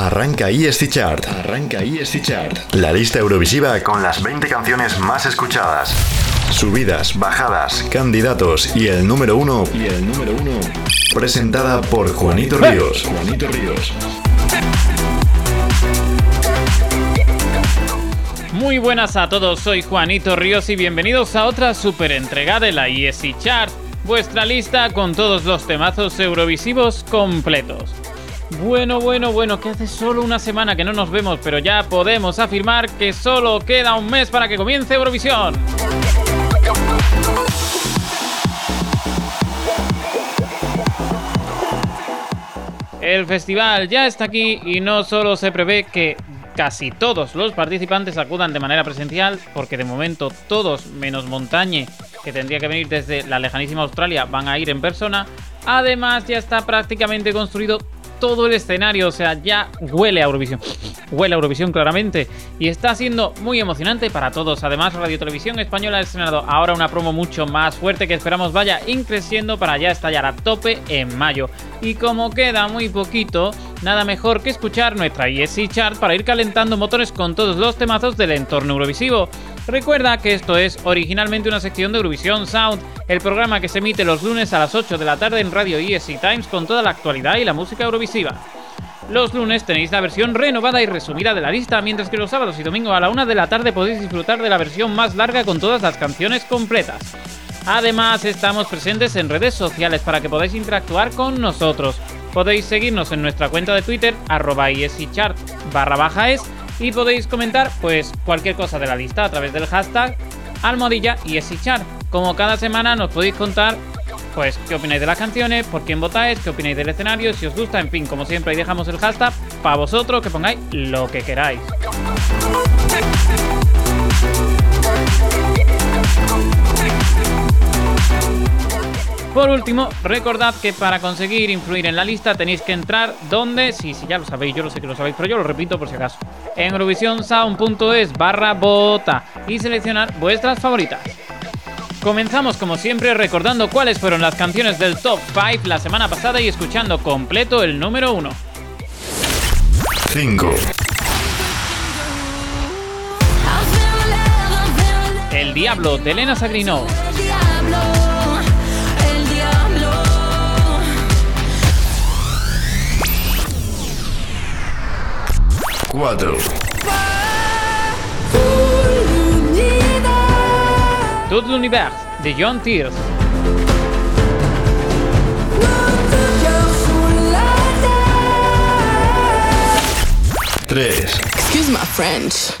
Arranca ESC Chart. Arranca ESC Chart. La lista Eurovisiva con las 20 canciones más escuchadas. Subidas, bajadas, candidatos y el número uno. Y el número uno. Presentada por Juanito Ríos. Juanito Ríos. Muy buenas a todos, soy Juanito Ríos y bienvenidos a otra super entrega de la ESC Chart, vuestra lista con todos los temazos eurovisivos completos. Bueno, bueno, bueno, que hace solo una semana que no nos vemos, pero ya podemos afirmar que solo queda un mes para que comience Eurovisión. El festival ya está aquí y no solo se prevé que casi todos los participantes acudan de manera presencial, porque de momento todos menos Montañe, que tendría que venir desde la lejanísima Australia, van a ir en persona. Además ya está prácticamente construido todo el escenario, o sea, ya huele a Eurovisión. Huele a Eurovisión claramente. Y está siendo muy emocionante para todos. Además, Radio Televisión Española ha estrenado ahora una promo mucho más fuerte que esperamos vaya increciendo para ya estallar a tope en mayo. Y como queda muy poquito, nada mejor que escuchar nuestra ESC Chart para ir calentando motores con todos los temazos del entorno Eurovisivo. Recuerda que esto es originalmente una sección de Eurovisión Sound, el programa que se emite los lunes a las 8 de la tarde en Radio ESC Times con toda la actualidad y la música eurovisiva. Los lunes tenéis la versión renovada y resumida de la lista, mientras que los sábados y domingos a la 1 de la tarde podéis disfrutar de la versión más larga con todas las canciones completas. Además, estamos presentes en redes sociales para que podáis interactuar con nosotros. Podéis seguirnos en nuestra cuenta de Twitter, arroba es y podéis comentar pues cualquier cosa de la lista a través del hashtag almohadilla y esichar. Como cada semana nos podéis contar pues qué opináis de las canciones, por quién votáis, qué opináis del escenario, si os gusta, en fin, como siempre ahí dejamos el hashtag para vosotros que pongáis lo que queráis. Por último, recordad que para conseguir influir en la lista tenéis que entrar donde, sí, sí, ya lo sabéis, yo lo sé que lo sabéis, pero yo lo repito por si acaso, en eurovisionsound.es barra vota y seleccionar vuestras favoritas. Comenzamos como siempre recordando cuáles fueron las canciones del top 5 la semana pasada y escuchando completo el número 1. 5. El Diablo de Elena Sagrino. 4. Tout l'univers de John Tears. Tres. Excuse my French.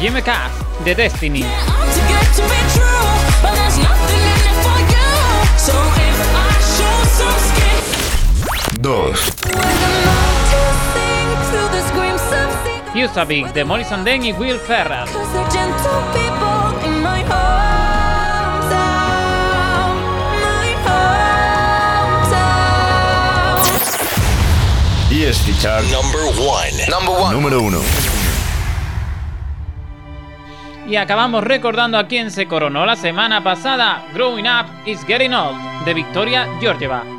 Jimmy Cass de Destiny. Dos. De Molly Sanden y Will Ferrell. ESC Chart Number one. Number one. número 1. Y acabamos recordando a quien se coronó la semana pasada, Growing Up is Getting Old, de Victoria Georgieva.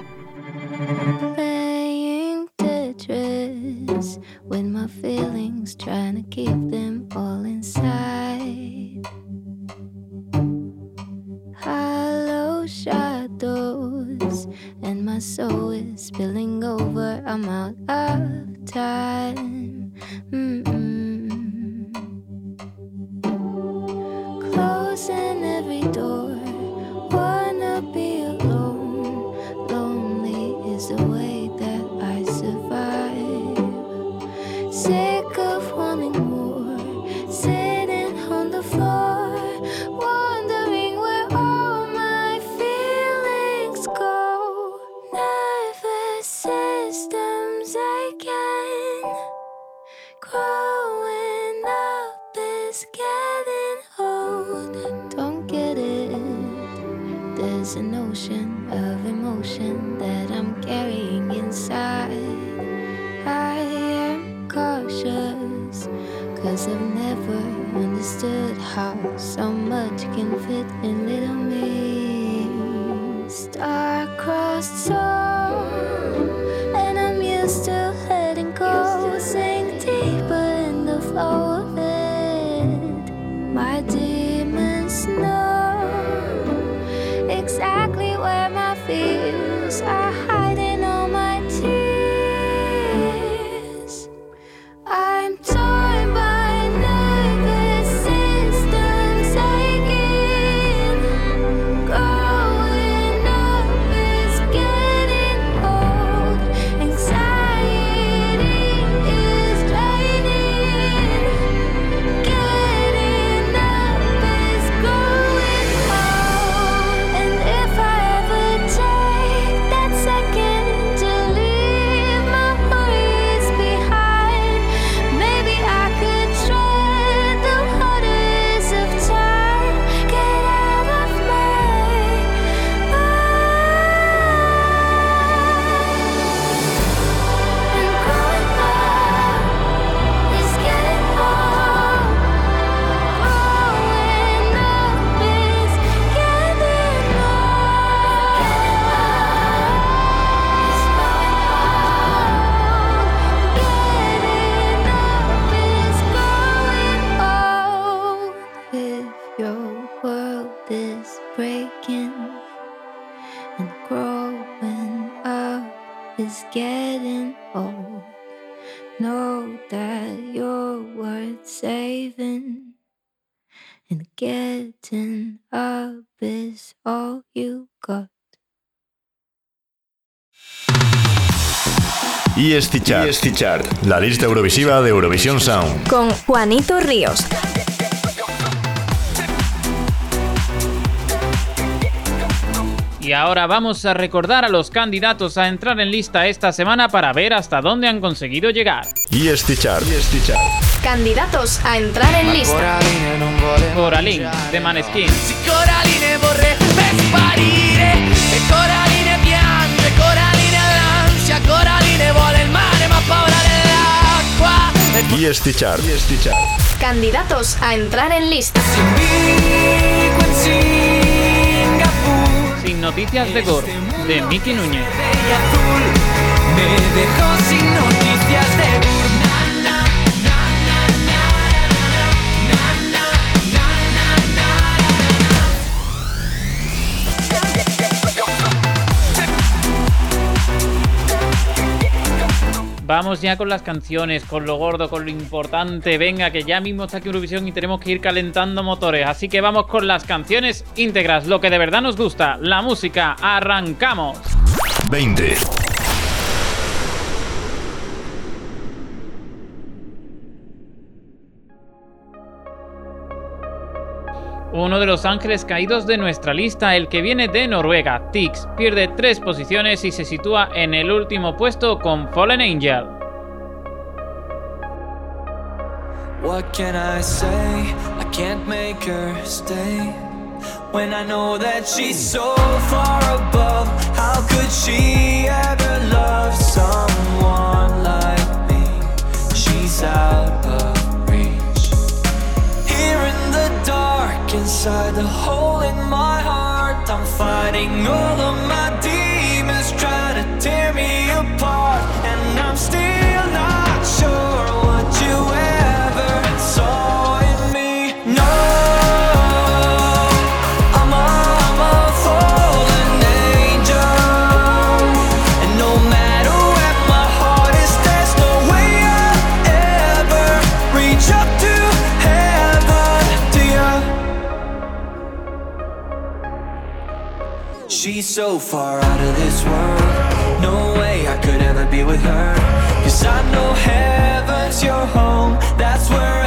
EST Chart. La lista Eurovisiva de Eurovisión Sound. Con Juanito Ríos. Y ahora vamos a recordar a los candidatos a entrar en lista esta semana para ver hasta dónde han conseguido llegar. EST Chart. Candidatos a entrar en lista. Coraline, de Maneskin. Coraline dell'acqua. EST Chart. Candidatos a entrar en lista. Sin noticias de Gore, de Miki Núñez. Me dejó sin noticias Vamos ya con las canciones, con lo gordo, con lo importante. Venga, que ya mismo está aquí Eurovisión y tenemos que ir calentando motores. Así que vamos con las canciones íntegras, lo que de verdad nos gusta, la música. ¡Arrancamos! 20. Uno de los ángeles caídos de nuestra lista, el que viene de Noruega, Tix, pierde tres posiciones y se sitúa en el último puesto con Fallen Angel. What can I say? I can't make her stay. When I know that she's so far above, how could she ever love someone like me? She's out of inside the hole in my heart. I'm fighting all of my demons, trying to tear me apart, and I'm still not sure so far out of this world. No way I could ever be with her. Cause I know heaven's your home. That's where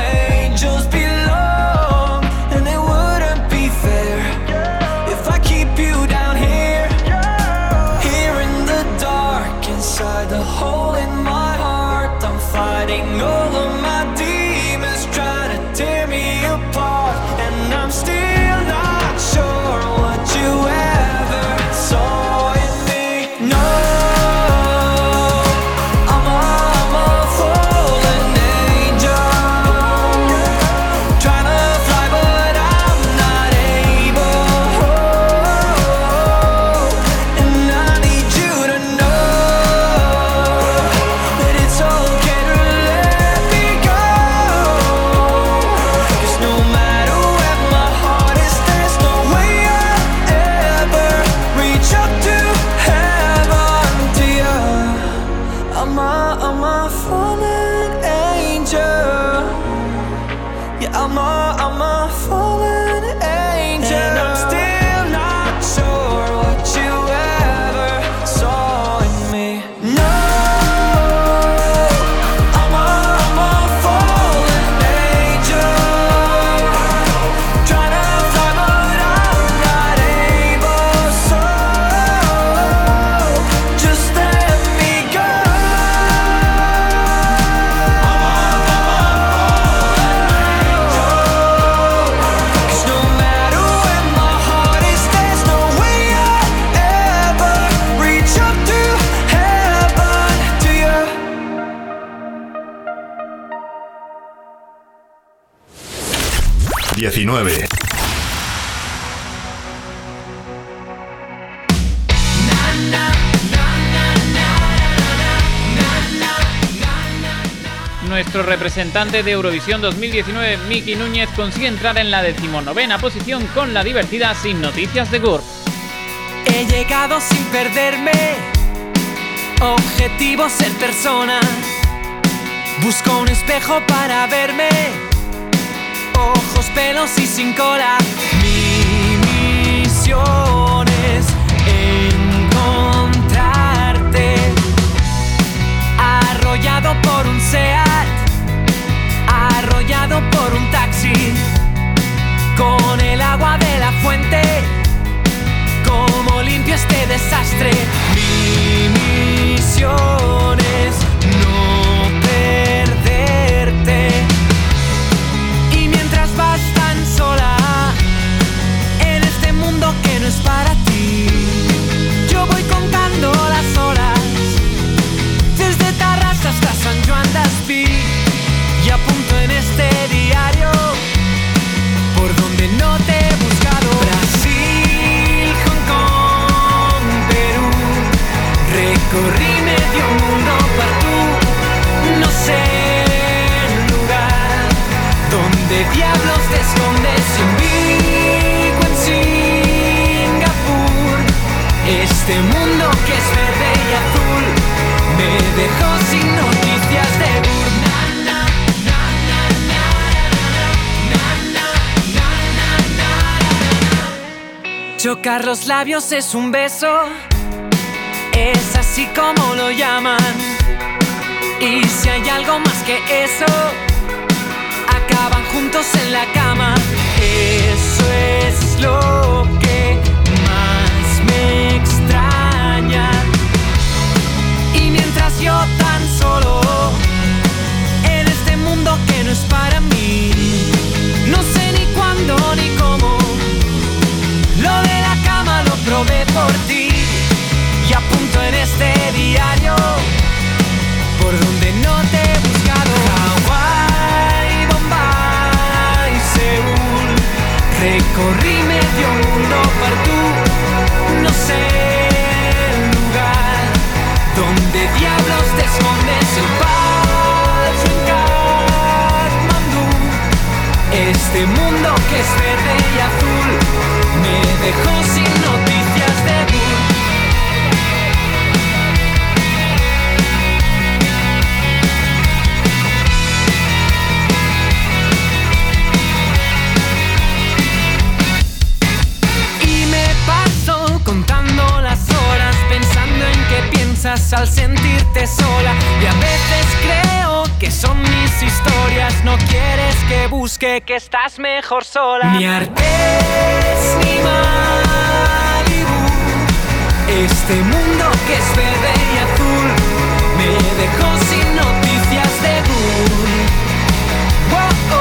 19. Nuestro representante de Eurovisión 2019, Miki Núñez, consigue entrar en la decimonovena posición con la divertida Sin Noticias de GURB. He llegado sin perderme. Objetivo ser persona. Busco un espejo para verme. Ojos, pelos y sin cola. Mi misión es encontrarte. Arrollado por un SEAT. Arrollado por un taxi. Con el agua de la fuente cómo limpio este desastre. Mi misión es Este mundo que es verde y azul me dejó sin noticias de Burma. Chocar los labios es un beso, es así como lo llaman. Y si hay algo más que eso, acaban juntos en la cama. Eso es lo que yo tan solo. En este mundo que no es para mí, no sé ni cuándo ni cómo. Lo de la cama lo probé por ti. Y apunto en este diario. Por donde no te he buscado. Hawái, Bombay, Seúl, recorrí medio mundo tú sentirte sola. Y a veces creo que son mis historias. No quieres que busque que estás mejor sola. Ni Artes ni Malibu. Este mundo que es verde y azul me dejó sin noticias de Gur. Wow, oh,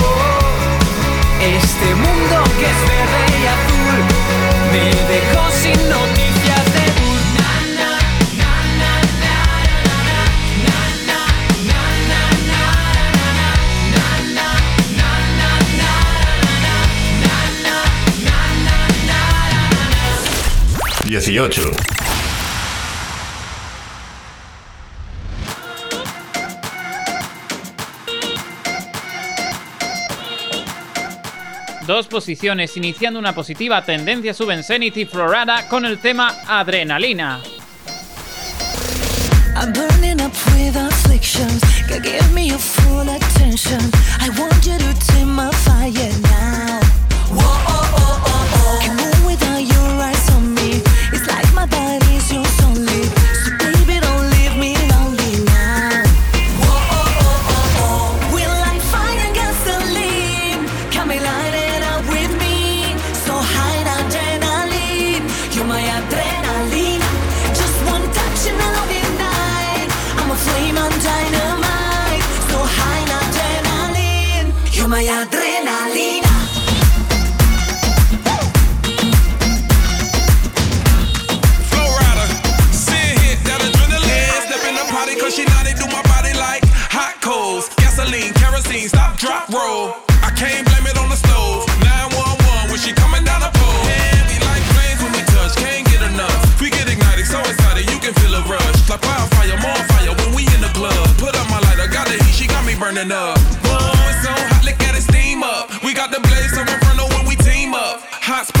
oh. Este mundo que es verde y azul me dejó sin noticias 2018. Dos posiciones, iniciando una positiva tendencia suben Zenith y Florada con el tema Adrenalina.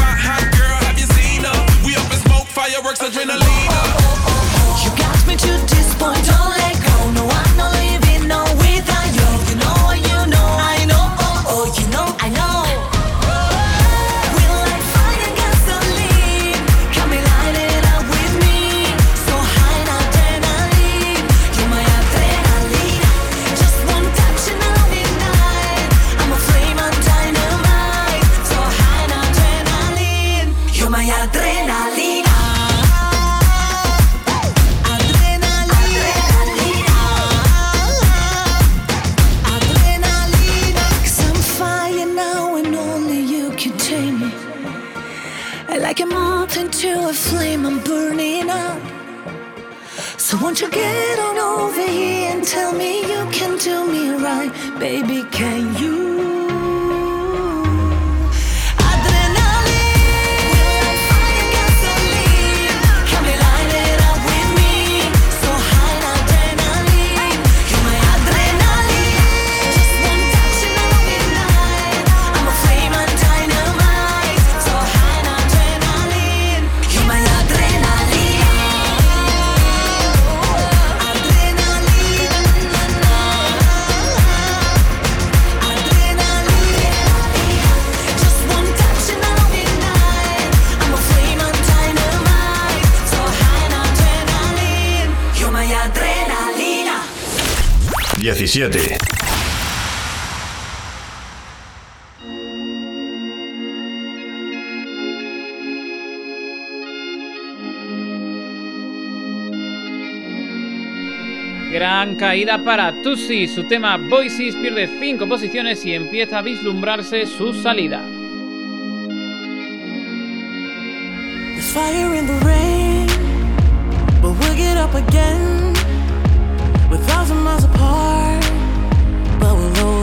hot, hot girl, have you seen her? We up in smoke, fireworks, adrenaline. Gran caída para Tusi, su tema Voices pierde 5 posiciones y empieza a vislumbrarse su salida.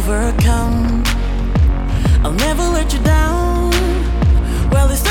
overcome. I'll never let you down. Well, it's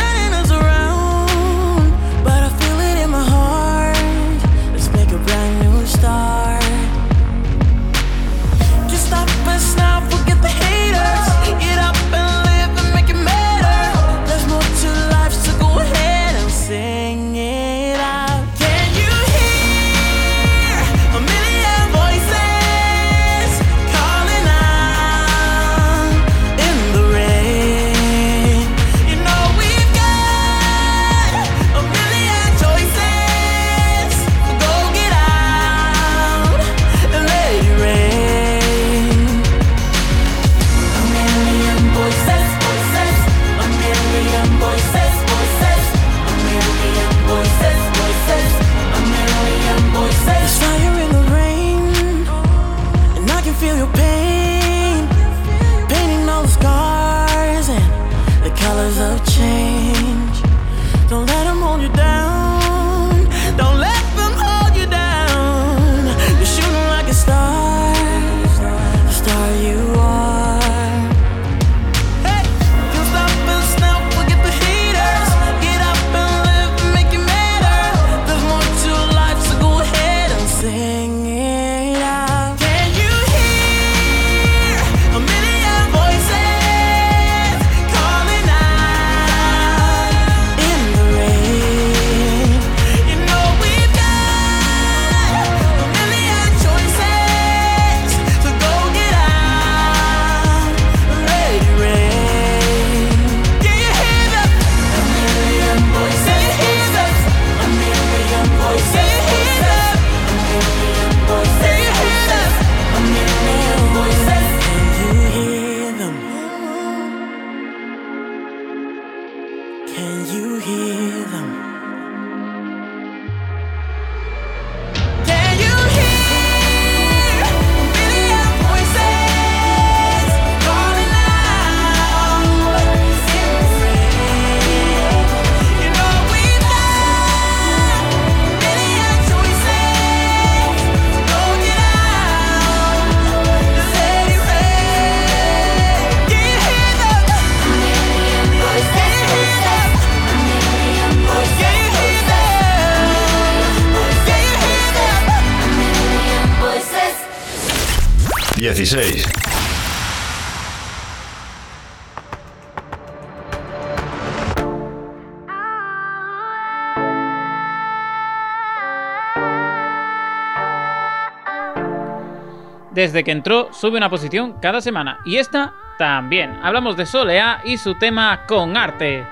desde que entró sube una posición cada semana y esta también. Hablamos de Solea y su tema con arte.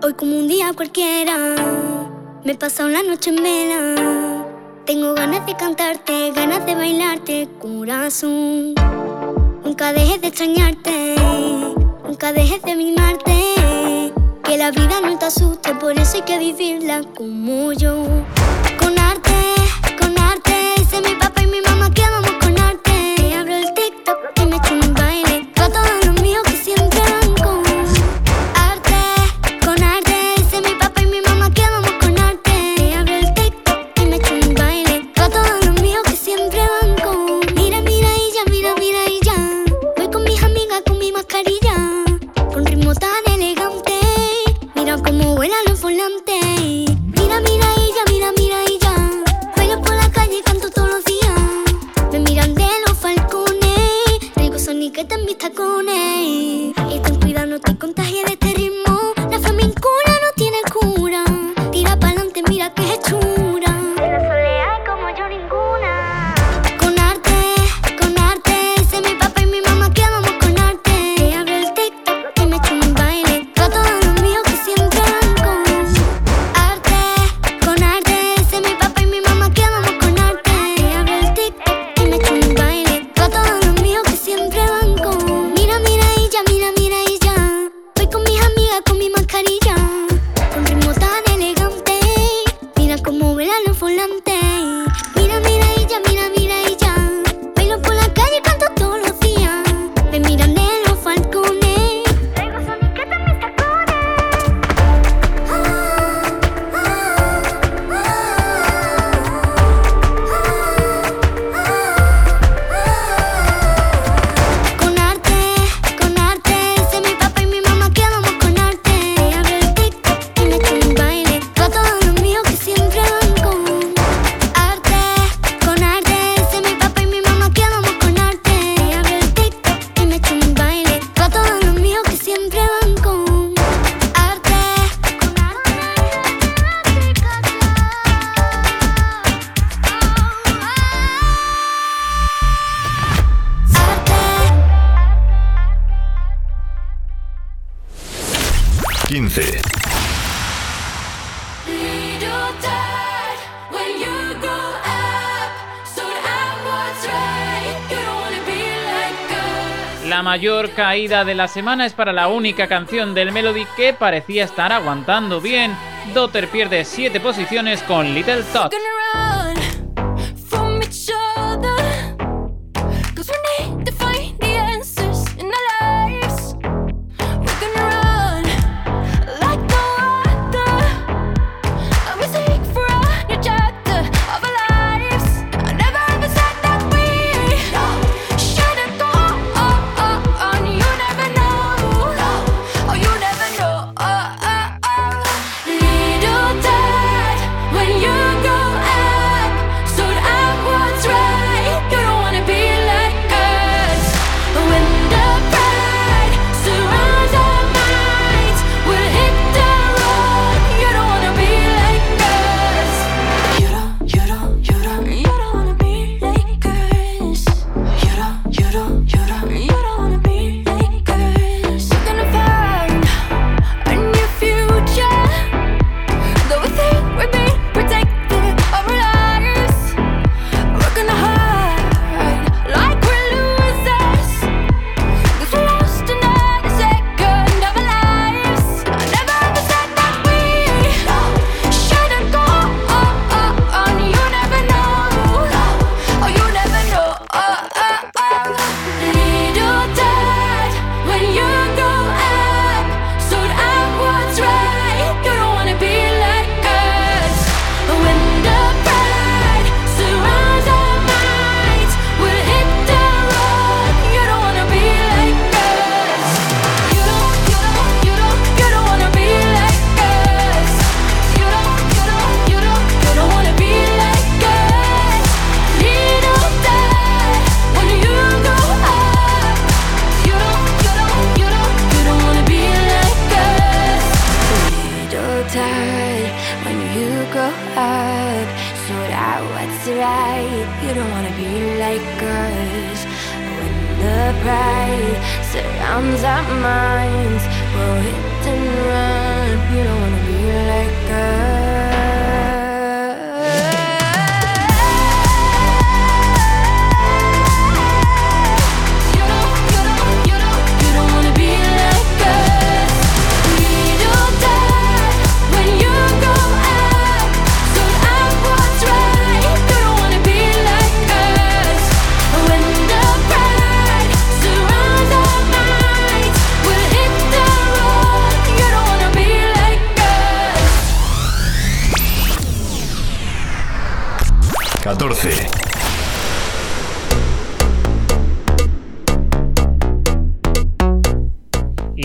Hoy como un día cualquiera, me pasa una noche en vela. Tengo ganas de cantarte, ganas de bailarte, corazón. Nunca dejes de extrañarte, nunca dejes de mimarte. Que la vida no te asuste, por eso hay que vivirla como yo. Con arte, con arte, hice mi papá. caída de la semana es para la única canción del Melody que parecía estar aguantando bien. Dotter pierde 7 posiciones con Little Tot.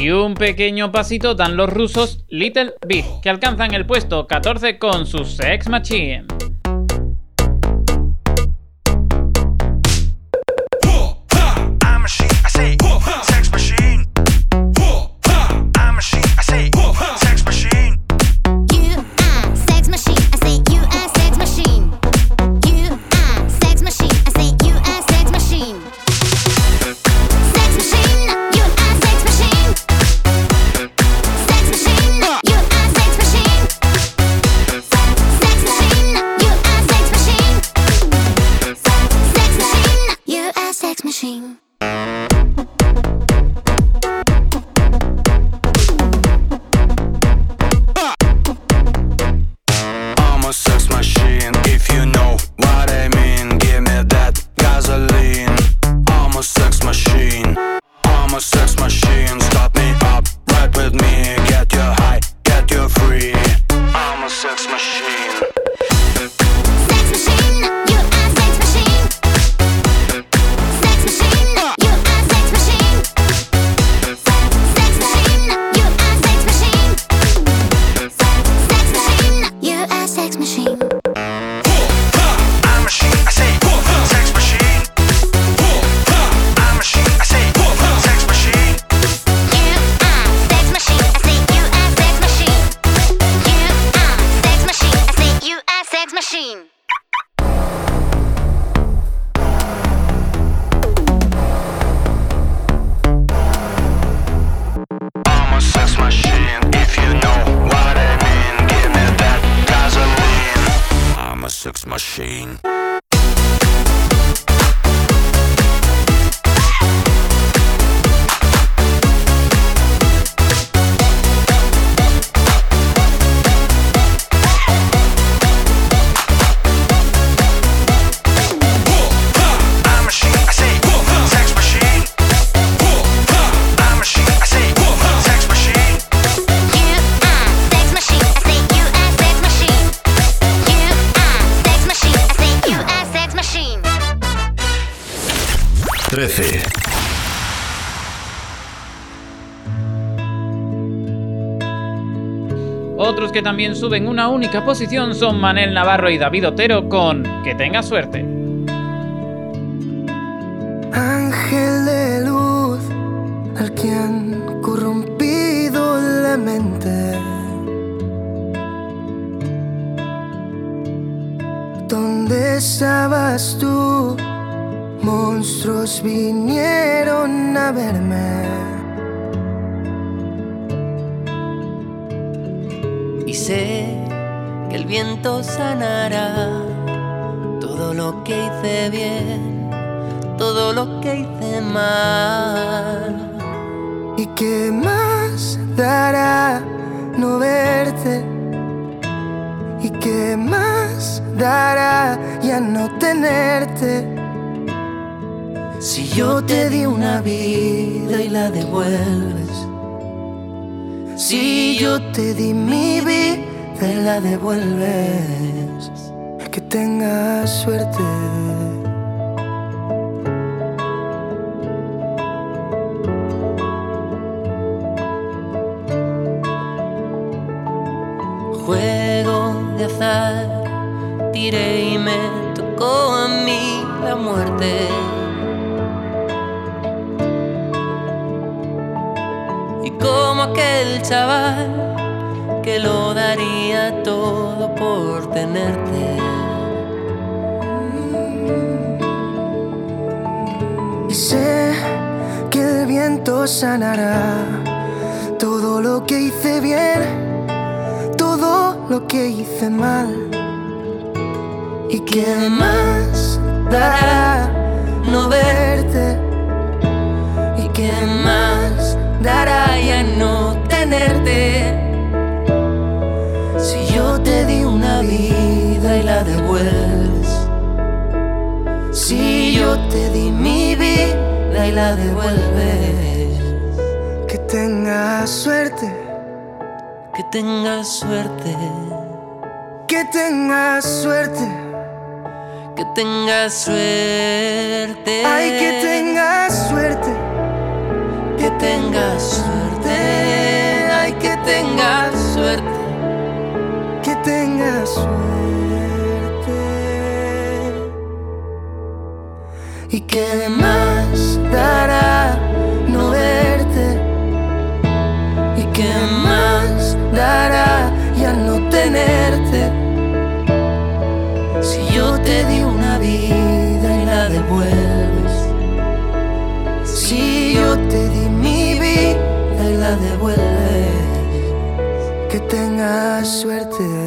Y un pequeño pasito dan los rusos Little Big, que alcanzan el puesto 14 con su Sex Machine. también suben una única posición son Manel Navarro y David Otero con Que tenga suerte. Ángel de luz, al que han corrompido la mente. ¿Dónde estabas tú? Monstruos vinieron a verme. viento sanará todo lo que hice bien, todo lo que hice mal. ¿Y qué más dará no verte? ¿Y qué más dará ya no tenerte? Si yo te di una vida y la devuelves, si yo te di mi vida me la devuelves. Que tengas suerte. Juego de azar, tiré y me tocó a mí la muerte. Y como aquel chaval que lo daría todo por tenerte. Y sé que el viento sanará todo lo que hice bien, todo lo que hice mal. Y que más dará no verte. Y que más dará ya no tenerte. Si yo te di una vida y la devuelves. Si yo te di mi vida y la devuelves. Que tengas suerte. Que tengas suerte. Que tengas suerte. Que tengas suerte. Ay, que tengas suerte. Que tengas suerte. Ay, que tengas tengas suerte. ¿Y qué más dará no verte? ¿Y qué más dará ya no tenerte? Si yo te di una vida y la devuelves. Si yo te di mi vida y la devuelves. Que tengas suerte.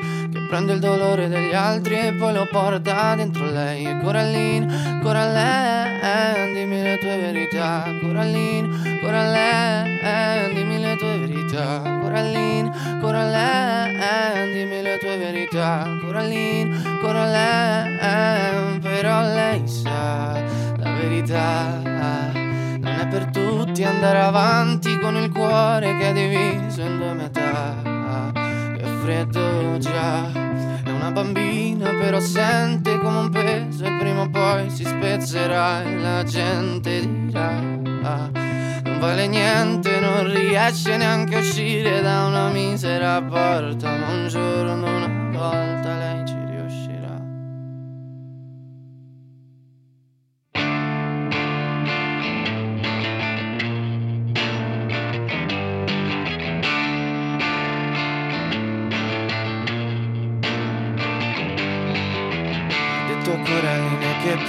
che prende il dolore degli altri e poi lo porta dentro lei. E Coraline, Coraline, dimmi le tue verità, Coraline, Coraline, dimmi le tue verità, Coraline, Coraline, dimmi le tue verità, Coraline, Coraline, però lei sa la verità. Non è per tutti andare avanti con il cuore che è diviso in due metà. Che freddo già, è una bambina però sente come un peso e prima o poi si spezzerà e la gente dirà. Non vale niente, non riesce neanche a uscire da una misera porta, ma un giorno una volta lei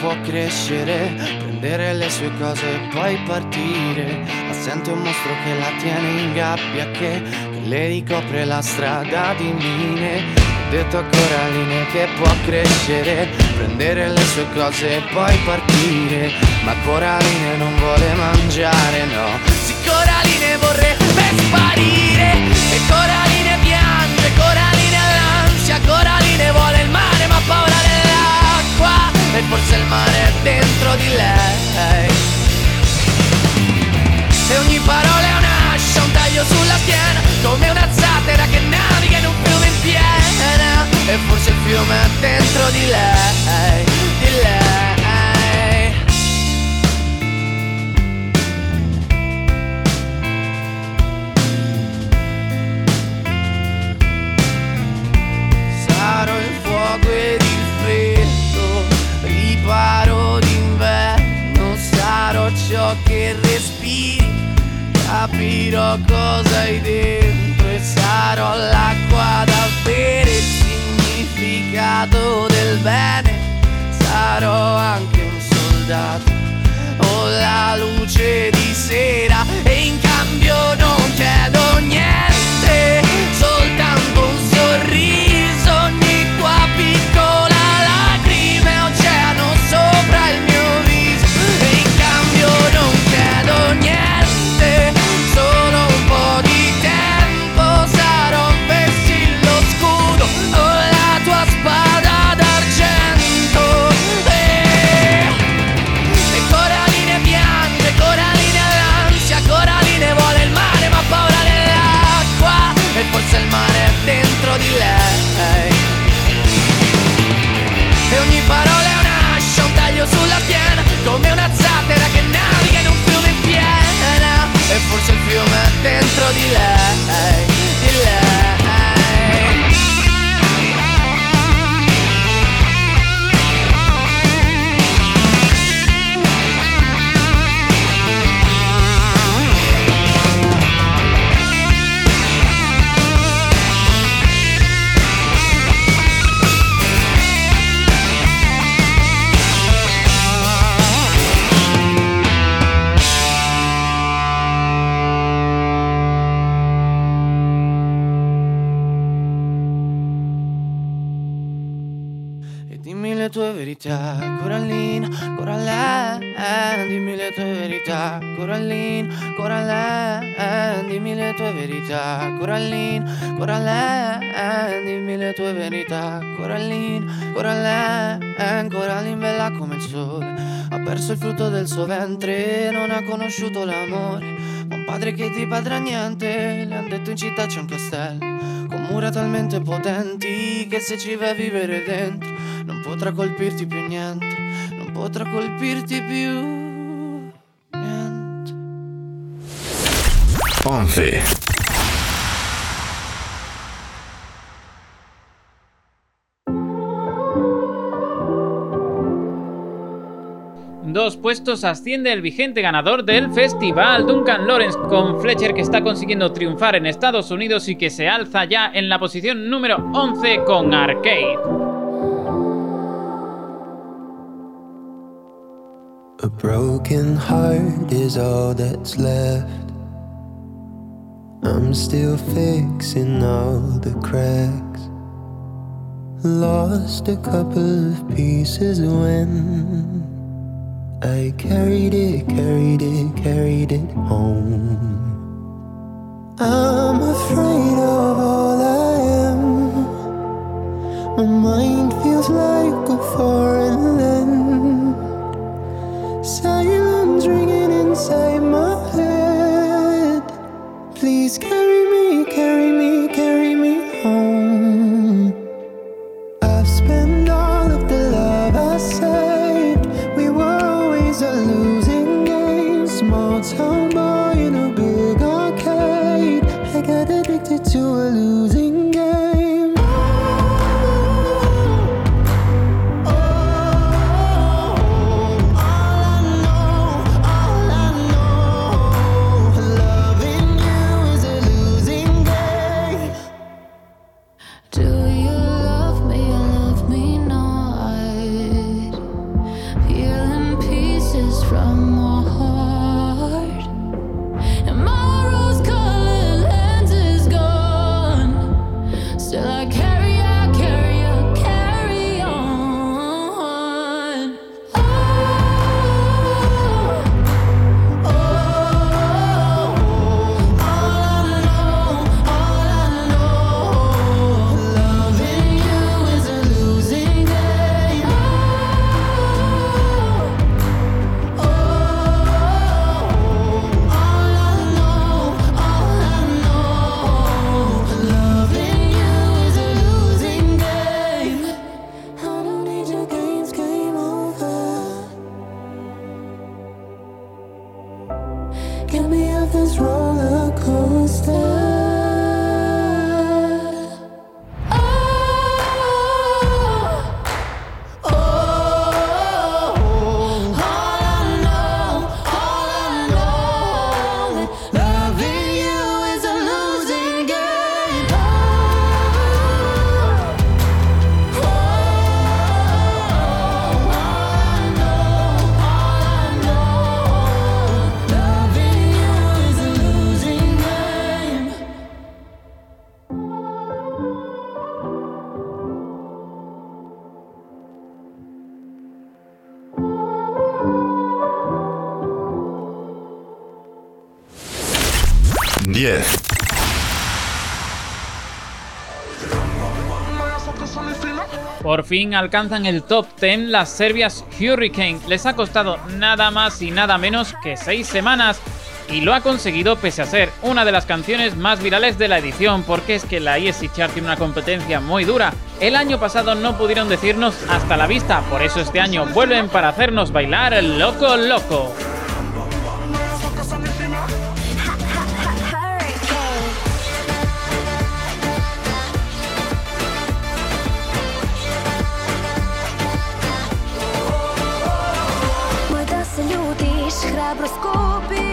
può crescere, prendere le sue cose e poi partire. Ma sente un mostro che la tiene in gabbia, che, che le ricopre la strada di mine. Ho detto a Coraline che può crescere, prendere le sue cose e poi partire. Ma Coraline non vuole mangiare, no. Sì, Coraline vorrebbe sparire. E Coraline piange, Coraline ha l'ansia, Coraline vuole il mare E forse il mare è dentro di lei. E ogni parola è un'ascia, un taglio sulla schiena Come una zattera che naviga in un fiume in piena E forse il fiume è dentro di lei, di lei Cosa hai dentro E sarò l'acqua da bere Il significato del bene. Sarò anche un soldato O la luce di sera verità, Corallina, Coraline, dimmi le tue verità, Corallina, Coraline, dimmi le tue verità, Corallina, Coraline, Coraline bella come il sole, ha perso il frutto del suo ventre, non ha conosciuto l'amore, un padre che ti padrà niente, le han detto in città c'è un castello, con mura talmente potenti che se ci vai a vivere dentro non potrà colpirti più niente, non potrà colpirti più. 11. Dos puestos asciende el vigente ganador del festival, Duncan Lawrence, con Fletcher que está consiguiendo triunfar en Estados Unidos y que se alza ya en la posición número 11 con Arcade. A broken heart is all that's left. I'm still fixing all the cracks. Lost a couple of pieces when I carried it, carried it, carried it home. I'm afraid of all I am. My mind feels like a foreign land. Silence ringing inside my head. Please carry me, Por fin alcanzan el top 10 las serbias Hurricane. Les ha costado nada más y nada menos que 6 semanas. Y lo ha conseguido pese a ser una de las canciones más virales de la edición, porque es que la ESC Chart tiene una competencia muy dura. El año pasado no pudieron decirnos hasta la vista, por eso este año vuelven para hacernos bailar loco loco. храбро скопи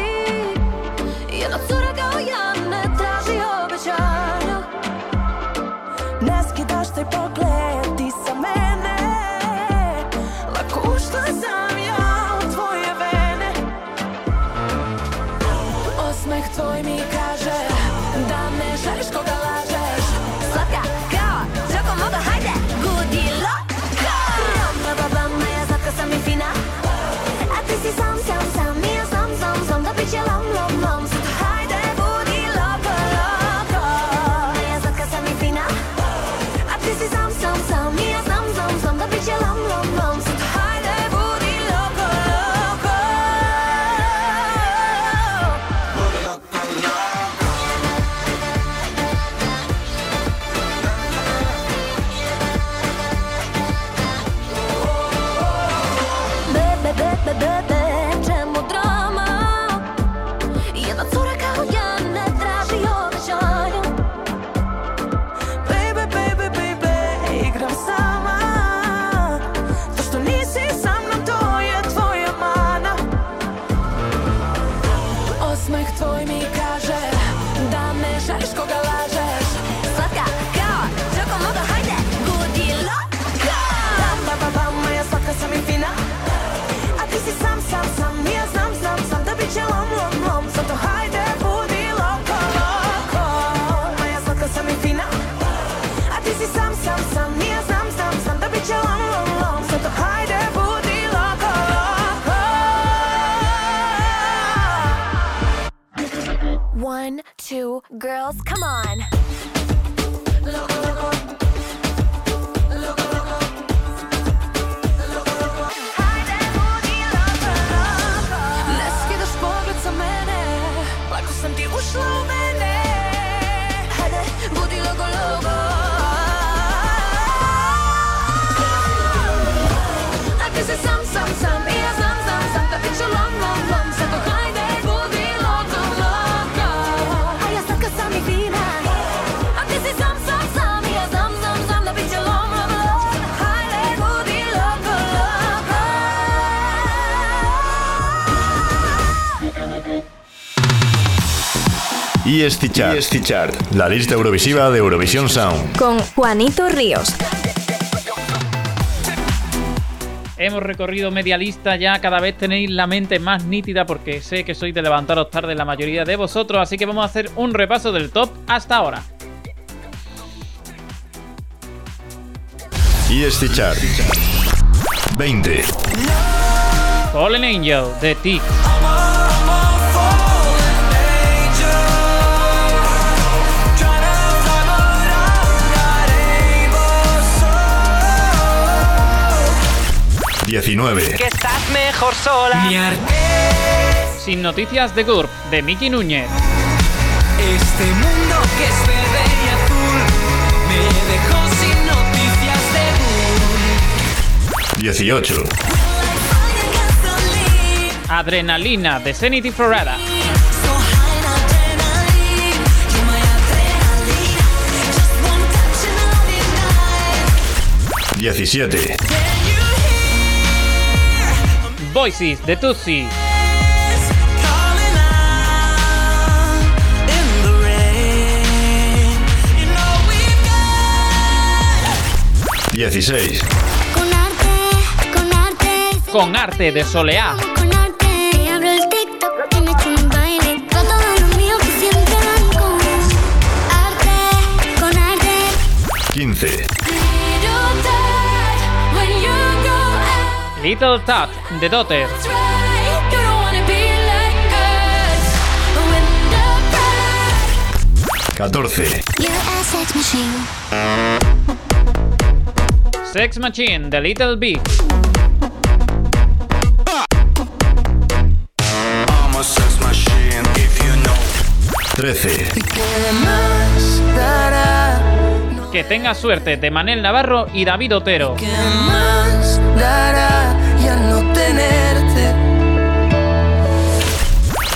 One, two, girls, come on. EST Chart. EST Chart. La lista Eurovisiva de Eurovisión Sound. Con Juanito Ríos. Hemos recorrido media lista ya, cada vez tenéis la mente más nítida porque sé que sois de levantaros tarde la mayoría de vosotros, así que vamos a hacer un repaso del top hasta ahora. EST Chart. 20. Fallen Angel de T. 19. Que estás mejor sola. Sin noticias de GURP de Miki Núñez. Este mundo que es verde y azul me dejó sin noticias de 18. Adrenalina de Zenith Florada. 17. Voices de Tutsi. Dieciséis. Con arte, con arte, Con arte de Soleá. con arte. Te abro el TikTok me echo un baile. Trato de lo mío que siempre van con arte, con arte. 15. When the 14. You're a sex machine. Sex Machine de Little Big. I'm a sex machine if you know. 13. más dará? Que tenga suerte de Manel Navarro y David Otero. ¿Qué más dará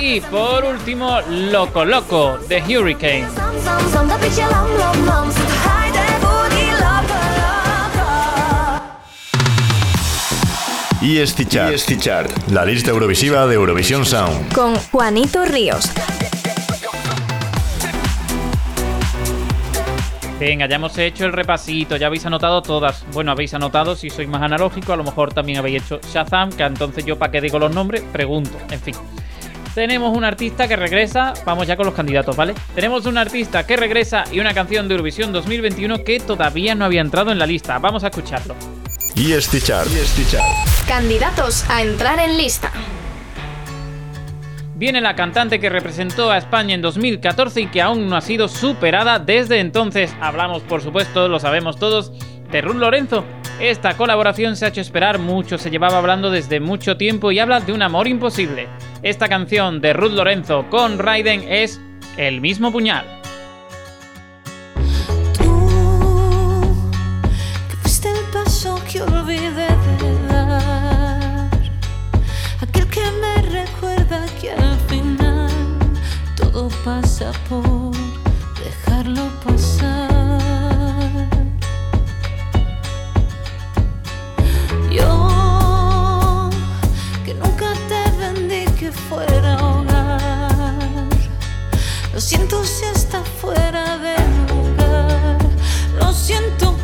Y por último, Loco Loco de Hurricane. EST Chart. EST Chart. La lista Eurovisiva de Eurovisión Sound. Con Juanito Ríos. Venga, ya hemos hecho el repasito, ya habéis anotado todas. Bueno, habéis anotado, si sois más analógico, a lo mejor también habéis hecho Shazam, que entonces yo para qué digo los nombres, pregunto. En fin. Tenemos un artista que regresa, vamos ya con los candidatos, ¿vale? Tenemos un artista que regresa y una canción de Eurovisión 2021 que todavía no había entrado en la lista. Vamos a escucharlo. EST Chart. EST Chart. Candidatos a entrar en lista. Viene la cantante que representó a España en 2014 y que aún no ha sido superada desde entonces. Hablamos, por supuesto, lo sabemos todos, de Ruth Lorenzo. Esta colaboración se ha hecho esperar mucho, se llevaba hablando desde mucho tiempo y habla de un amor imposible. Esta canción de Ruth Lorenzo con Raiden es El mismo puñal. Pasa por dejarlo pasar. Yo que nunca te vendí que fuera hogar. Lo siento si está fuera de lugar. Lo siento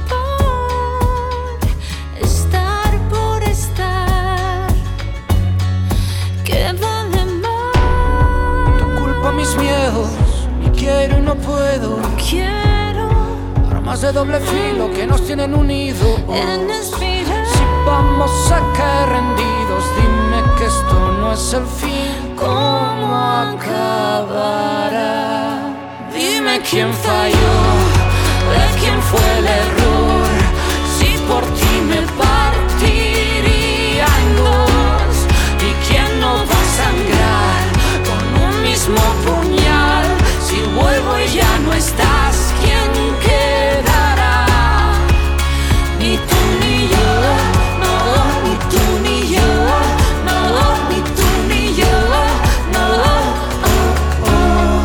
quiero y no puedo. Quiero Armas de doble filo que nos tienen unidos. Si vamos a caer rendidos, dime que esto no es el fin. ¿Cómo acabará? Dime quién falló, de quién fue el error. Si por ti me partiría en dos, y quién no va a sangrar con un mismo puñal. Ya no estás, ¿quién quedará? Ni tú ni yo, no, ni tú ni yo, no, ni tú ni yo, no, oh, oh.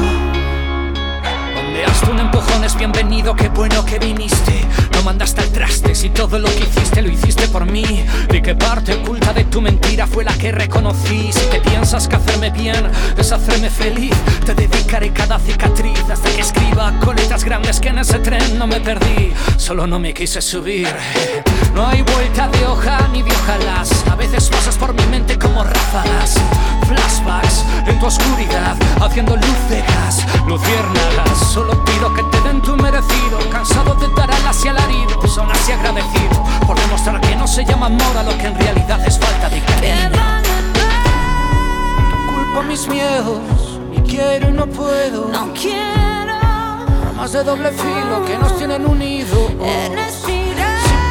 Donde has un empujón es bienvenido, qué bueno que viniste. Mandaste al traste si todo lo que hiciste lo hiciste por mí. ¿De qué parte oculta de tu mentira fue la que reconocí? Si te piensas que hacerme bien es hacerme feliz, te dedicaré cada cicatriz hasta que escriba con letras grandes que en ese tren no me perdí. Solo no me quise subir. No hay vuelta de hoja ni de ojalás. A veces pasas por mi mente como ráfagas. Flashbacks en tu oscuridad, haciendo luz de gas, luciérnagas. Solo pido que te den tu merecido. Cansado de dar alas y aún así agradecido por demostrar que no se llama amor a lo que en realidad es falta de cariño. Culpo mis miedos, y quiero y no puedo. No quiero Armas de doble filo que nos tienen unidos. Si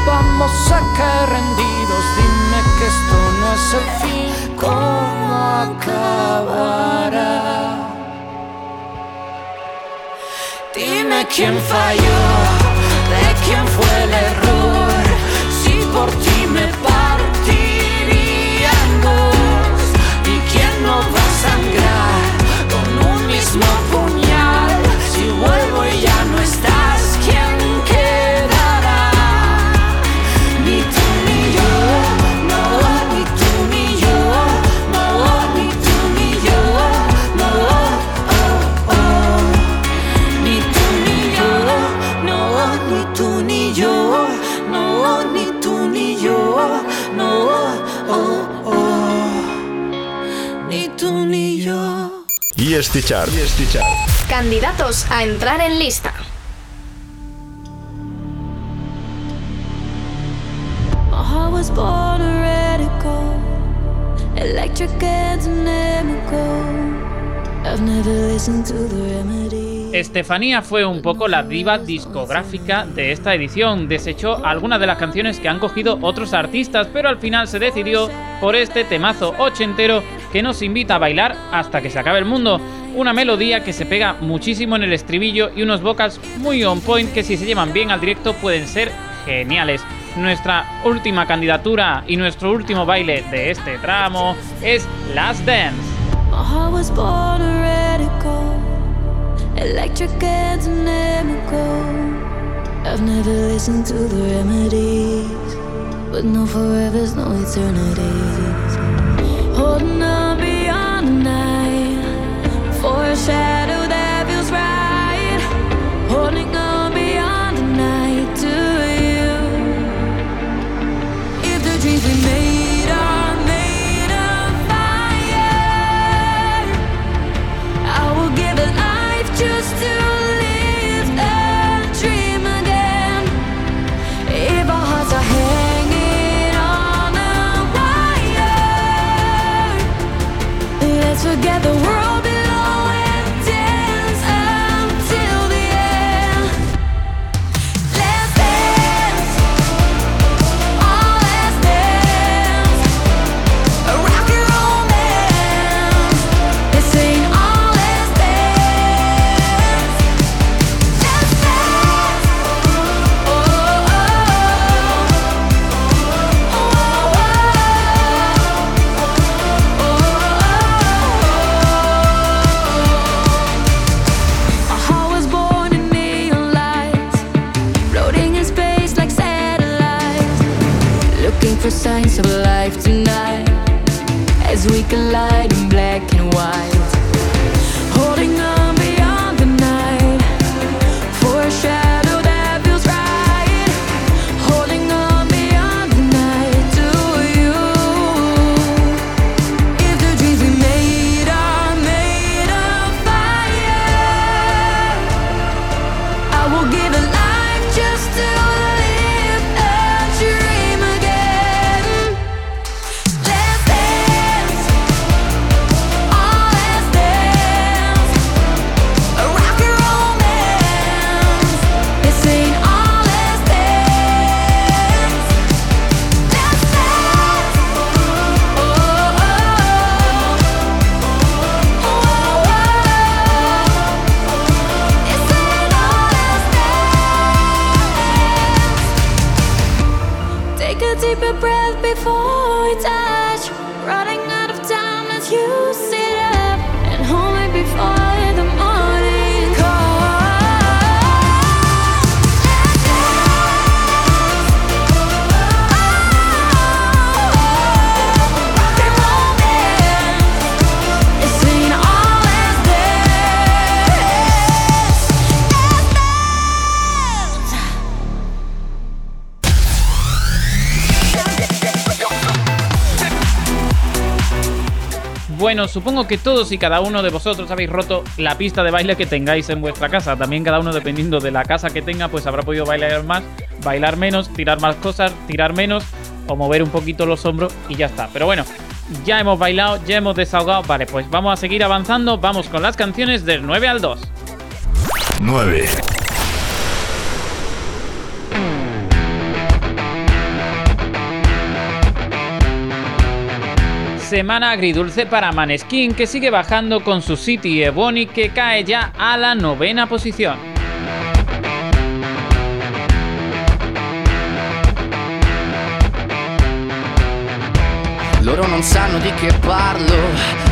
vamos a caer rendidos, dime que esto no es el fin. ¿Cómo acabará? Dime quién falló, quién fue el error. Si por ti me Candidatos a entrar en lista. My heart was born ready to go. Electric and inimical. I've never listened to the remedy. Estefanía fue un poco la diva discográfica de esta edición. Desechó algunas de las canciones que han cogido otros artistas, pero al final se decidió por este temazo ochentero que nos invita a bailar hasta que se acabe el mundo. Una melodía que se pega muchísimo en el estribillo y unos vocals muy on point que si se llevan bien al directo pueden ser geniales. Nuestra última candidatura y nuestro último baile de este tramo es Last Dance. We made Supongo que todos y cada uno de vosotros habéis roto la pista de baile que tengáis en vuestra casa. También cada uno dependiendo de la casa que tenga, pues habrá podido bailar más, bailar menos, tirar más cosas, tirar menos o mover un poquito los hombros y ya está. Pero bueno, ya hemos bailado, ya hemos desahogado. Vale, pues vamos a seguir avanzando. Vamos con las canciones del 9 al 2. 9. Semana agridulce para Maneskin que sigue bajando con su City Ebony que cae ya a la novena posición.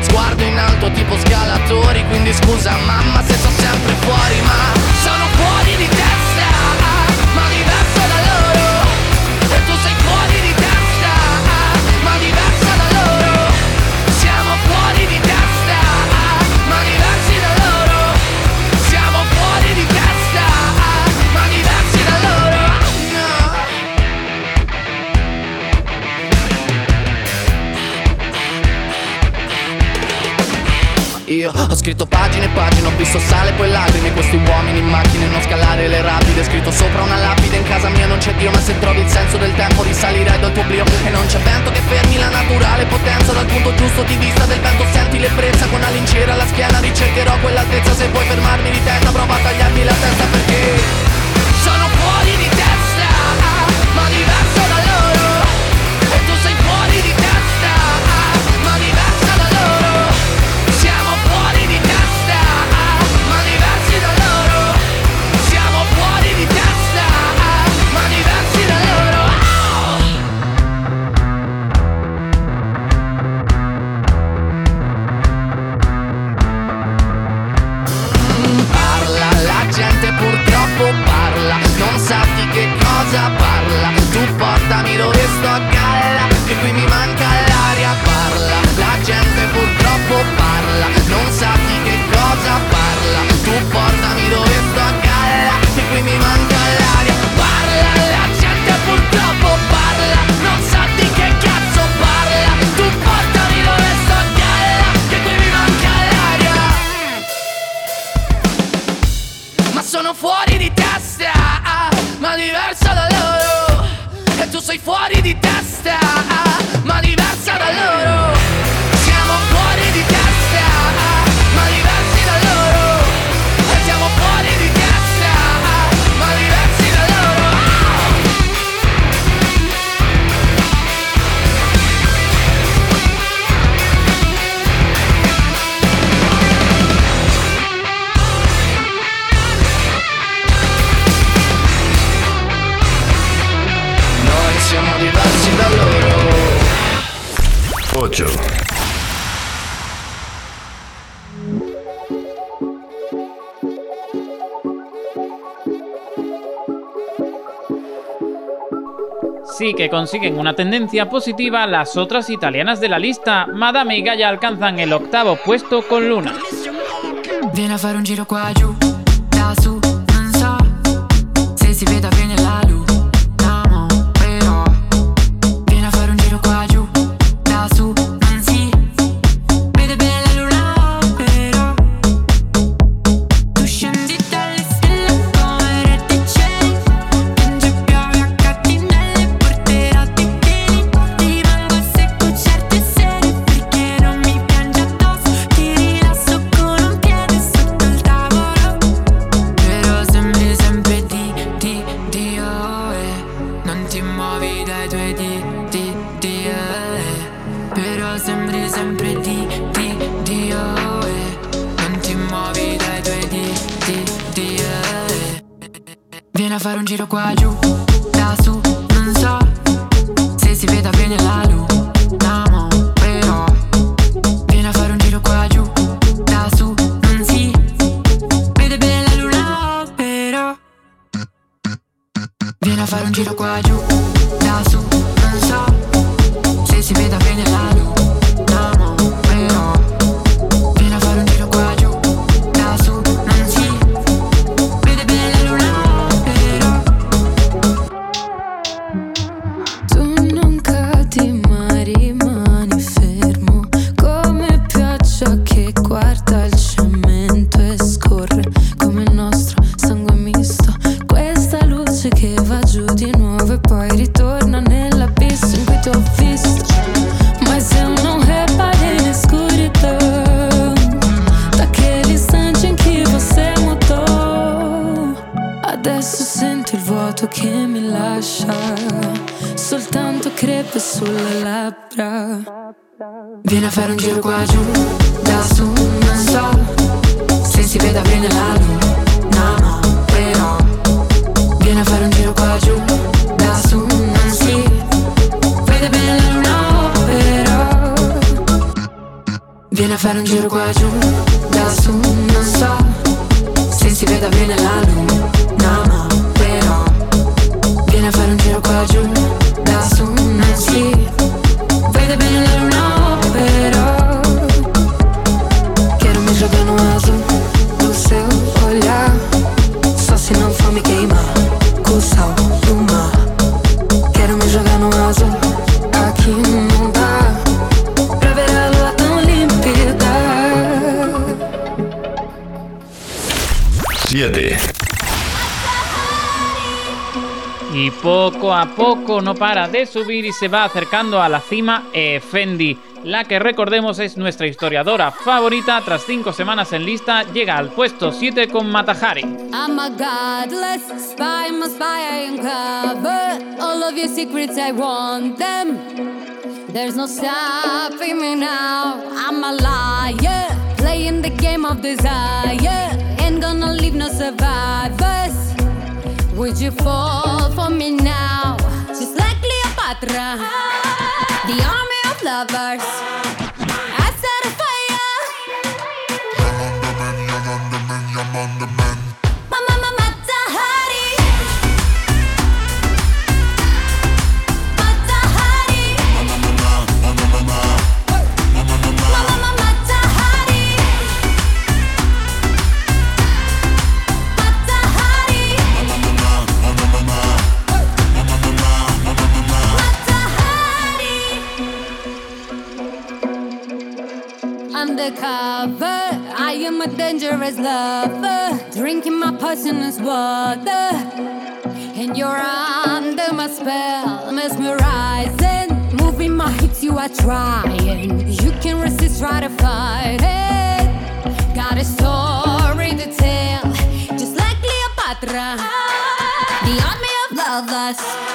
Sguardo in alto tipo scalatori Quindi scusa mamma se sto sempre fuori Ma sono fuori di testa Io ho scritto pagine e pagine, ho visto sale poi lacrime. Questi uomini in macchine, non scalare le rapide. Scritto sopra una lapide, in casa mia non c'è Dio Ma se trovi il senso del tempo risalirai dal tuo oblio E non c'è vento che fermi la naturale potenza. Dal punto giusto di vista del vento senti l'ebbrezza. Con la lincera alla schiena ricercherò quell'altezza. Se vuoi fermarmi di que consiguen una tendencia positiva las otras italianas de la lista. Madame y Gaia alcanzan el octavo puesto con Luna. Vieni a fare un giro qua giù, da su, non so se si veda bene la luna, mo, però Vieni a fare un giro qua giù, da su, non si vede bene la però Vieni a fare un giro qua giù, subir y se va acercando a la cima Effendi. La que recordemos es nuestra historiadora favorita, tras cinco semanas en lista, llega al puesto 7 con Matahari. I'm a godless spy, my spy, I uncover all of your secrets, I want them. There's no stopping me now. I'm a liar, playing the game of desire. Ain't gonna leave no survivors. Would you fall for me now? Just like Cleopatra, the army of lovers. Poisonous water. And you're under my spell, mesmerizing. Moving my hips, you are trying. You can resist, try to fight it. Got a story to tell, just like Cleopatra. The army of lovers.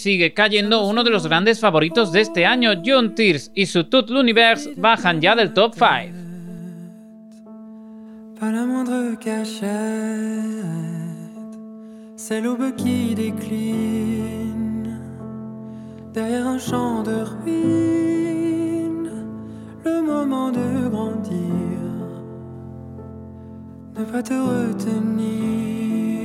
Sigue cayendo uno de los grandes favoritos de este año, John Tears y su Tout l'Univers bajan ya del top 5. Pas la moindre cachette. C'est qui décline. Derrière un champ de ruines. Le moment de grandir. Ne pas te retenir.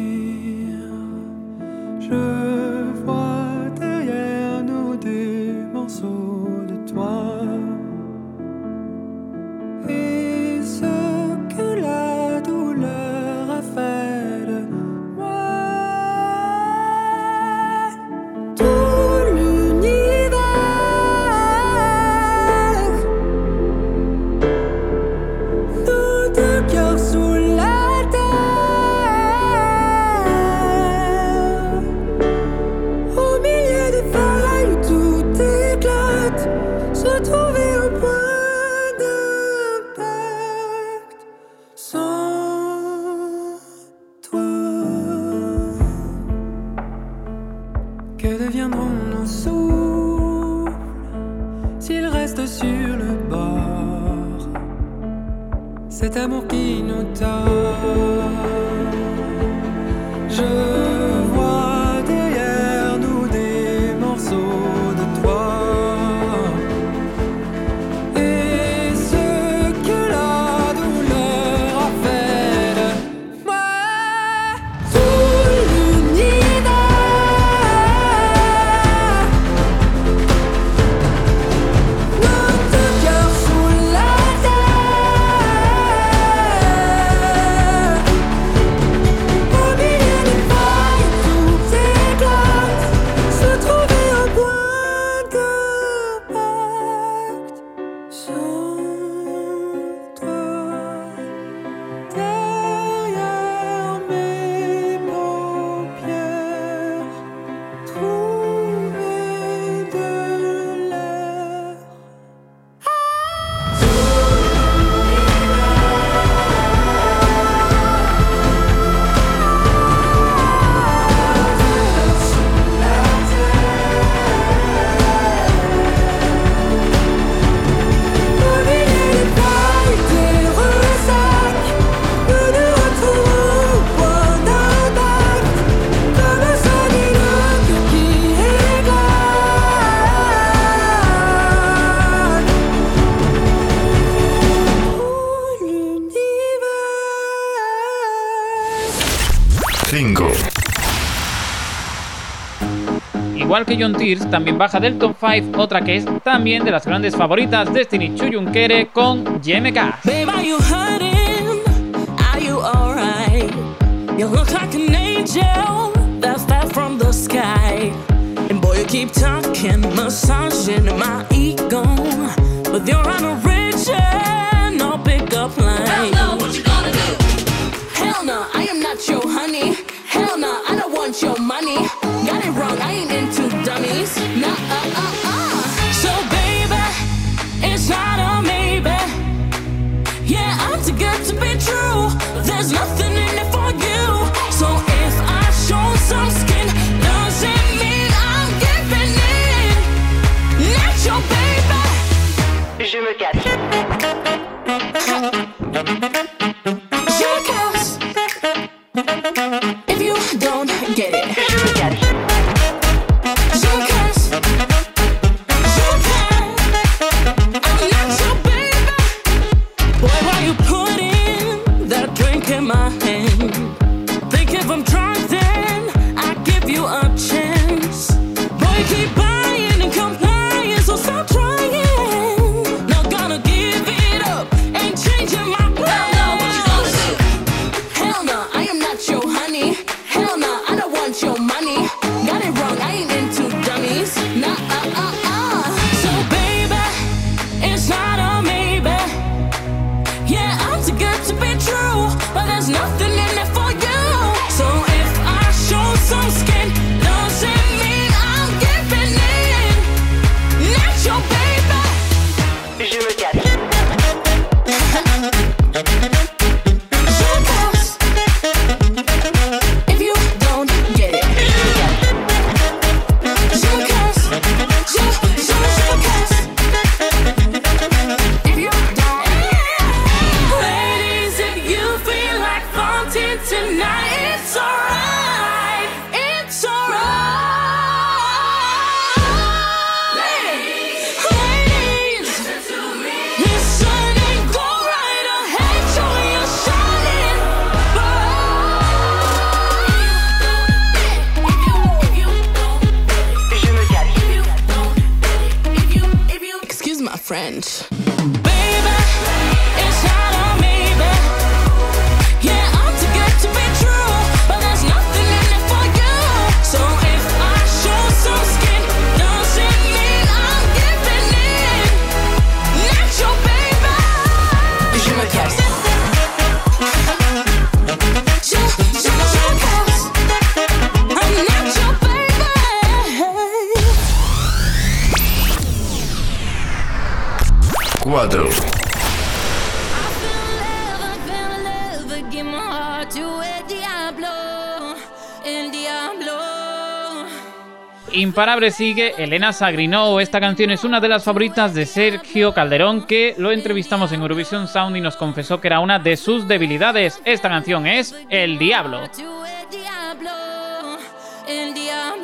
Igual que John Tears, también baja del top 5 otra que es también de las grandes favoritas, Destiny Chuyunkere con YMK. Babe, are you hurting? Are you alright? You look like an angel that fell from the sky. And boy, you keep talking, massaging my ego. But you're on a region, no pickup line. Hell no, what you gonna do? Hell no, I am not your honey. Hell no, I don't want your money. So, baby, it's not Imparable sigue Elena Sagrinó. Esta canción es una de las favoritas de Sergio Calderón, que lo entrevistamos en Eurovision Sound y nos confesó que era una de sus debilidades. Esta canción es El Diablo. El diablo,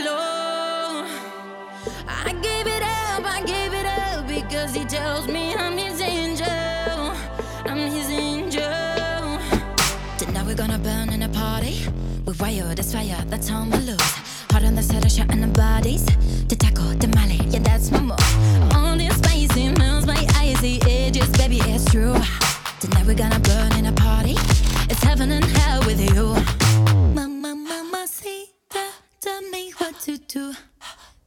that's. Hot the set of shot in the bodies. The taco, the Mali, yeah, that's my move. On this spicy melts my icy edges, baby, it's true. Tonight we're gonna burn in a party. It's heaven and hell with you. Mama, mama, see, tell me what to do.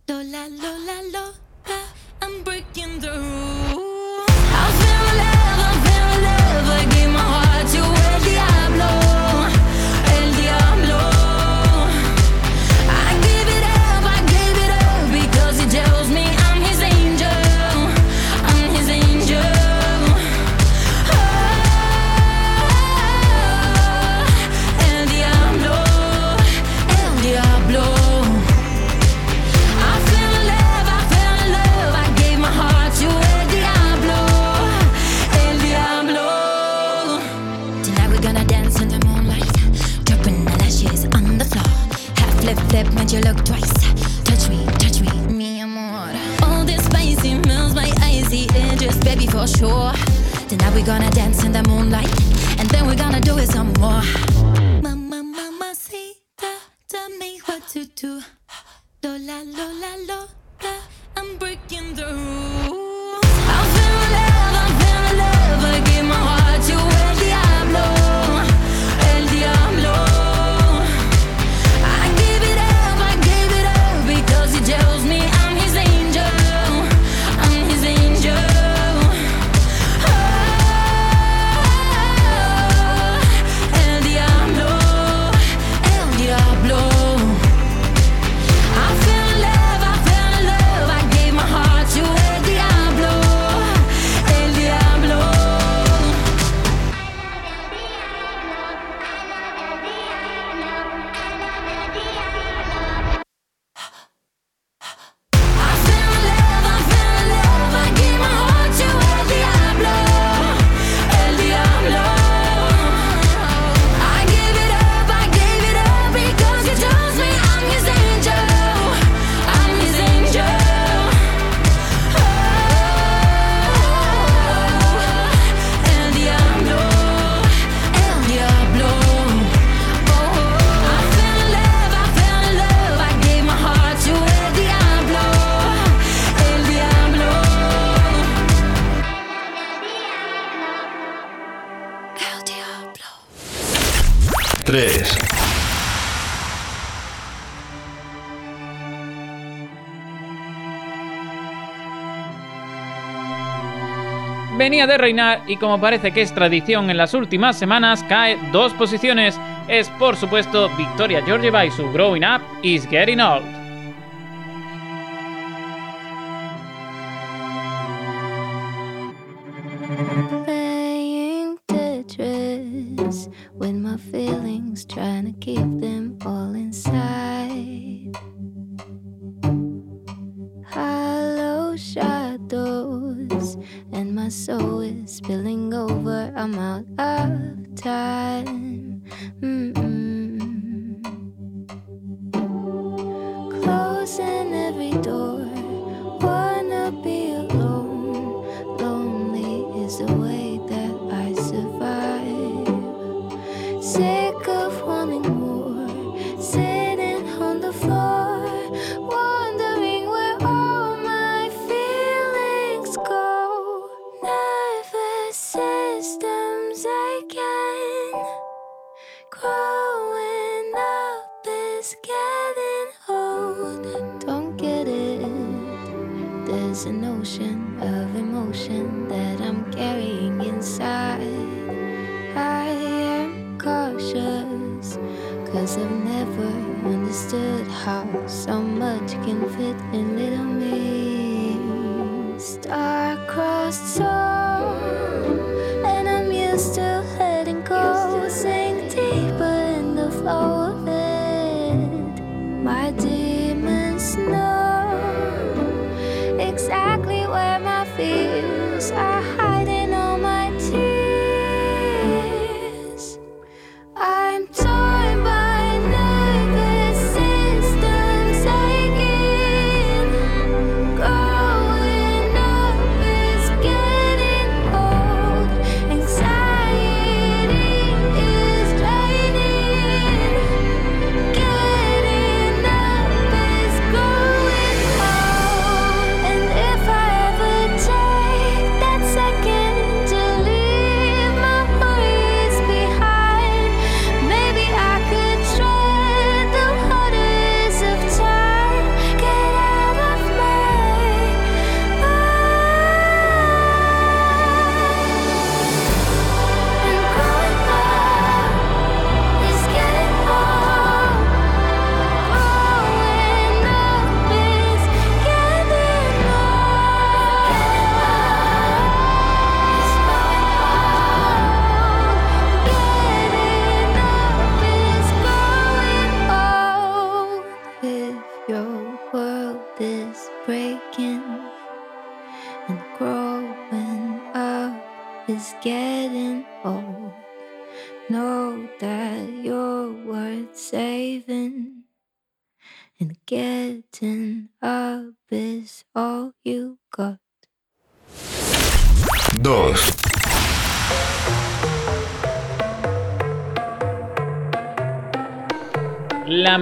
Lola, Lola, Lola, I'm breaking the rules. For sure. Tonight we're gonna dance in the moonlight, and then we're gonna do it some more. Mama, mama, see, tell me what to do. Lola, Lola, Lola, I'm breaking the rules. Venía de reinar y como parece que es tradición en las últimas semanas, cae dos posiciones. Es por supuesto Victoria Georgieva y su Growing Up is Getting Old.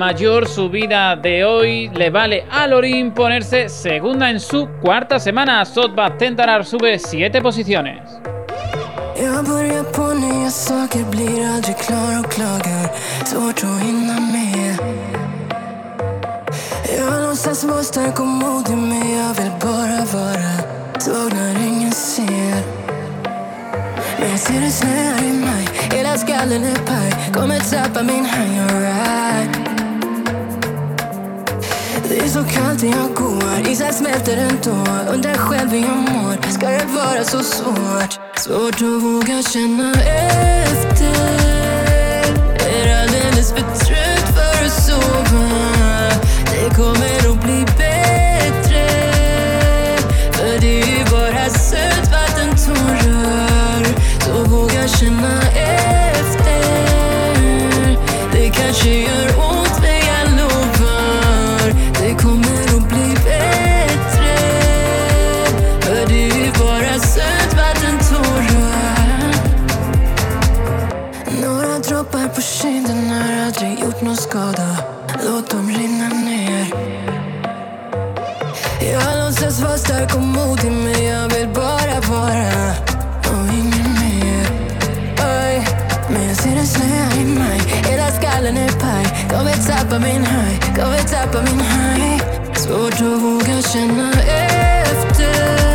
Mayor subida de hoy le vale a Lorin ponerse segunda en su cuarta semana. Sotba Tentarar sube 7 posiciones. Jag börjar på nya saker, blir aldrig klar och klagar Svårt att hinna med Jag låtsas vara stark och modig men jag vill bara vara svag när ingen ser Men jag ser det i maj, hela skallen är paj Kommer tappa Det är så kallt när jag går, isen smälter ändå Undrar själv hur jag mår, ska det vara så svårt? Svårt att våga känna efter. Är alldeles för trött. Några droppar på kinden har aldrig gjort någon skada. Låt dem rinna ner. Jag låtsas vara stark och modig men jag vill bara vara. Och inget mer. Oj, Men jag ser det snöa i maj. Hela skallen är paj. Kommer tappa min haj. Kommer tappa min haj. Svårt att våga känna efter.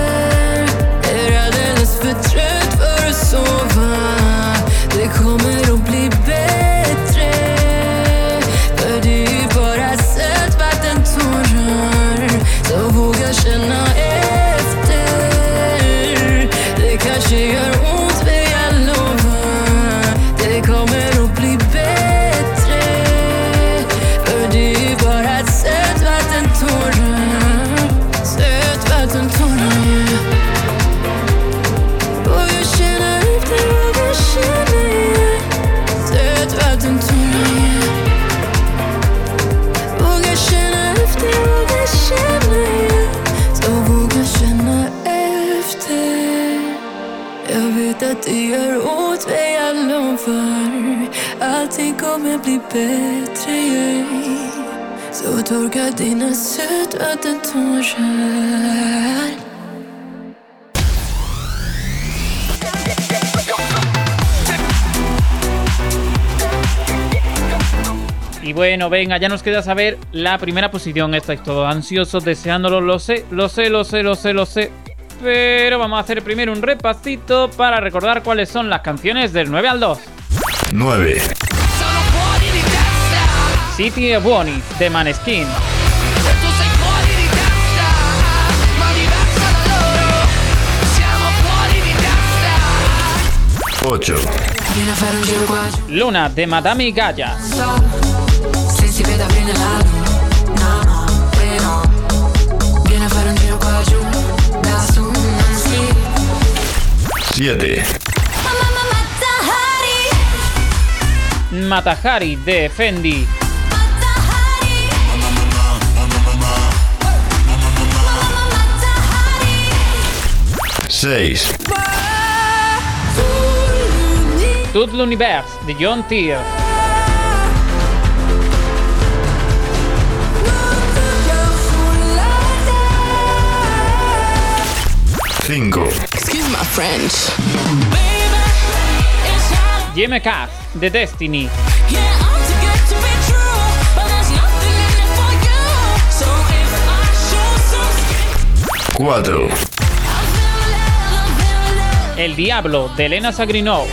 Y bueno, venga, ya nos queda saber la primera posición. Estáis todos ansiosos, deseándolo, lo sé, lo sé, lo sé, lo sé, lo sé. Pero vamos a hacer primero un repasito para recordar cuáles son las canciones del 9 al 2. 9. City of Bonnie de Maneskin. 8. Vieni a fare un giro qua giù. Luna de Madame Gaia. Se si vede bene 6. Tout l'univers de John Tear. 5. Excuse my French. Jimmy Cass de Destiny. 4. El Diablo de Elena Sagrinov.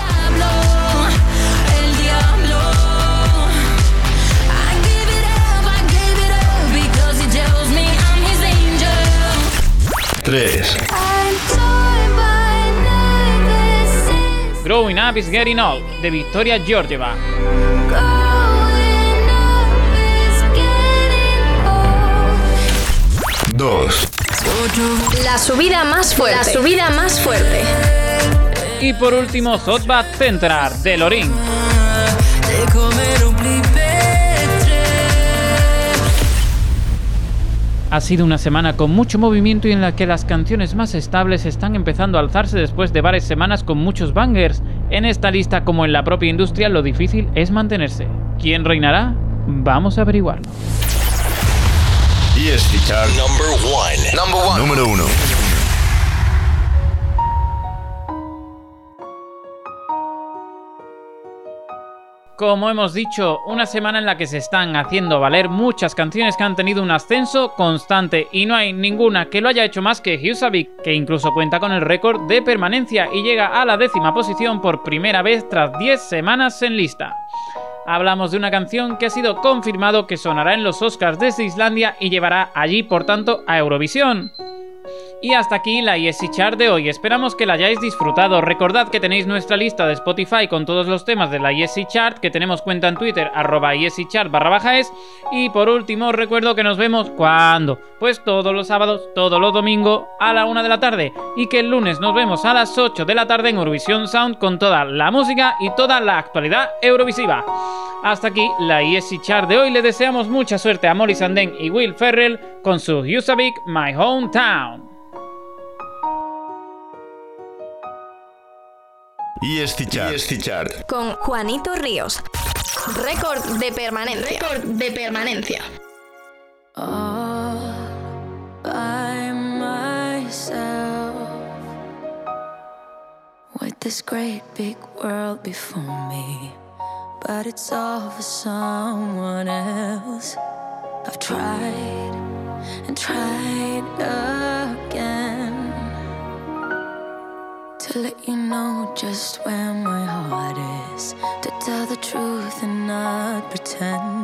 Tres. Growing Up is Getting Old de Victoria Georgieva. Dos. La subida más fuerte. La subida más fuerte. Y por último, Sotbat Central de Lorin. Ha sido una semana con mucho movimiento y en la que las canciones más estables están empezando a alzarse después de varias semanas con muchos bangers. En esta lista, como en la propia industria, lo difícil es mantenerse. ¿Quién reinará? Vamos a averiguarlo. Number one. Number one. número 1. Como hemos dicho, una semana en la que se están haciendo valer muchas canciones que han tenido un ascenso constante y no hay ninguna que lo haya hecho más que Husavik, que incluso cuenta con el récord de permanencia y llega a la décima posición por primera vez tras 10 semanas en lista. Hablamos de una canción que ha sido confirmado que sonará en los Oscars desde Islandia y llevará allí, por tanto, a Eurovisión. Y hasta aquí la ESC Chart de hoy. Esperamos que la hayáis disfrutado. Recordad que tenéis nuestra lista de Spotify con todos los temas de la ESC Chart, que tenemos cuenta en Twitter, arroba Chart. Y por último, recuerdo que nos vemos cuando? Pues todos los sábados, todos los domingos a la una de la tarde. Y que el lunes nos vemos a las 8 de la tarde en Eurovisión Sound con toda la música y toda la actualidad eurovisiva. Hasta aquí la ESC Chart de hoy. Le deseamos mucha suerte a Molly Sanden y Will Ferrell con su Husavik My Hometown. ESC Chart. Con Juanito Ríos. Récord de permanencia. Récord de permanencia. all by myself with this great big world before me. But it's all for someone else. I've tried and tried again to let you know just where my heart is. To tell the truth and not pretend.